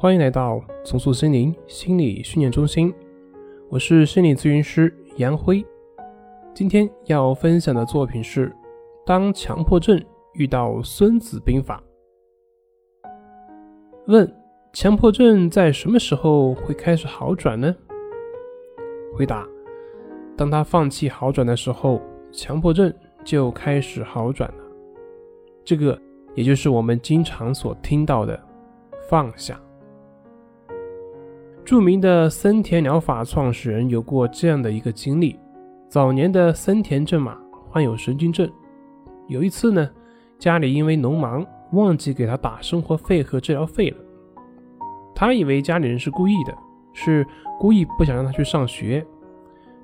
欢迎来到重塑心灵心理训练中心，我是心理咨询师杨辉。今天要分享的作品是：当强迫症遇到《孙子兵法》。问：强迫症在什么时候会开始好转呢？回答：当他放弃好转的时候，强迫症就开始好转了。这个也就是我们经常所听到的放下。著名的森田疗法创始人有过这样的一个经历：早年的森田正马患有神经症，有一次呢，家里因为农忙忘记给他打生活费和治疗费了。他以为家里人是故意的，是故意不想让他去上学。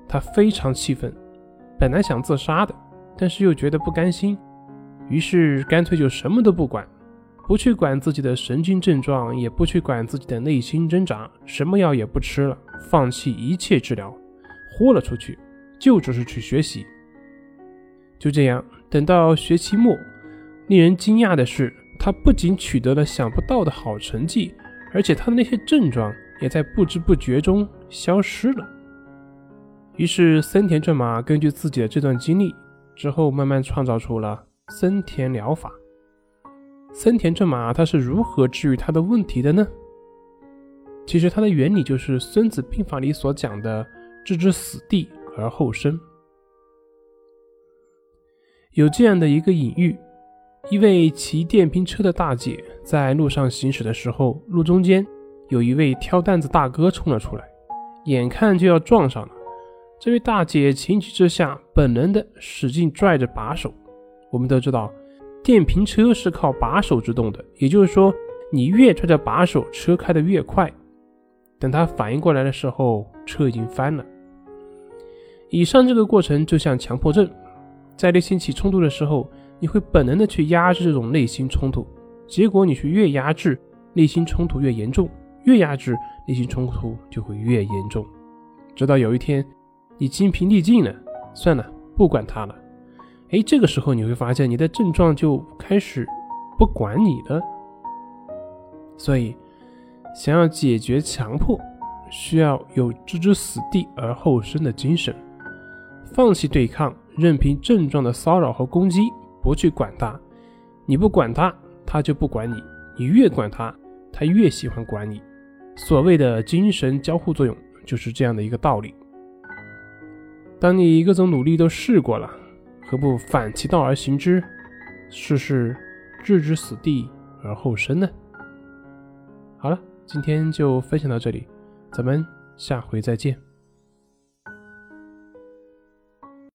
他非常气愤，本来想自杀的，但是又觉得不甘心，于是干脆就什么都不管。不去管自己的神经症状，也不去管自己的内心挣扎，什么药也不吃了，放弃一切治疗，豁了出去，就只是去学习。就这样，等到学期末，令人惊讶的是，他不仅取得了想不到的好成绩，而且他的那些症状也在不知不觉中消失了。于是，森田正马根据自己的这段经历，之后慢慢创造出了森田疗法。森田正马他是如何治愈他的问题的呢？其实它的原理就是《孙子兵法》里所讲的“置之死地而后生”。有这样的一个隐喻：一位骑电瓶车的大姐在路上行驶的时候，路中间有一位挑担子大哥冲了出来，眼看就要撞上了。这位大姐情急之下，本能的使劲拽着把手。我们都知道。电瓶车是靠把手制动的，也就是说，你越拽着把手，车开得越快。等他反应过来的时候，车已经翻了。以上这个过程就像强迫症，在内心起冲突的时候，你会本能的去压制这种内心冲突，结果你去越压制，内心冲突越严重，越压制，内心冲突就会越严重，直到有一天，你精疲力尽了，算了，不管他了。哎，这个时候你会发现你的症状就开始不管你了。所以，想要解决强迫，需要有置之死地而后生的精神，放弃对抗，任凭症状的骚扰和攻击，不去管它。你不管它，它就不管你；你越管它，它越喜欢管你。所谓的精神交互作用，就是这样的一个道理。当你各种努力都试过了。何不反其道而行之，事事置之死地而后生呢？好了，今天就分享到这里，咱们下回再见。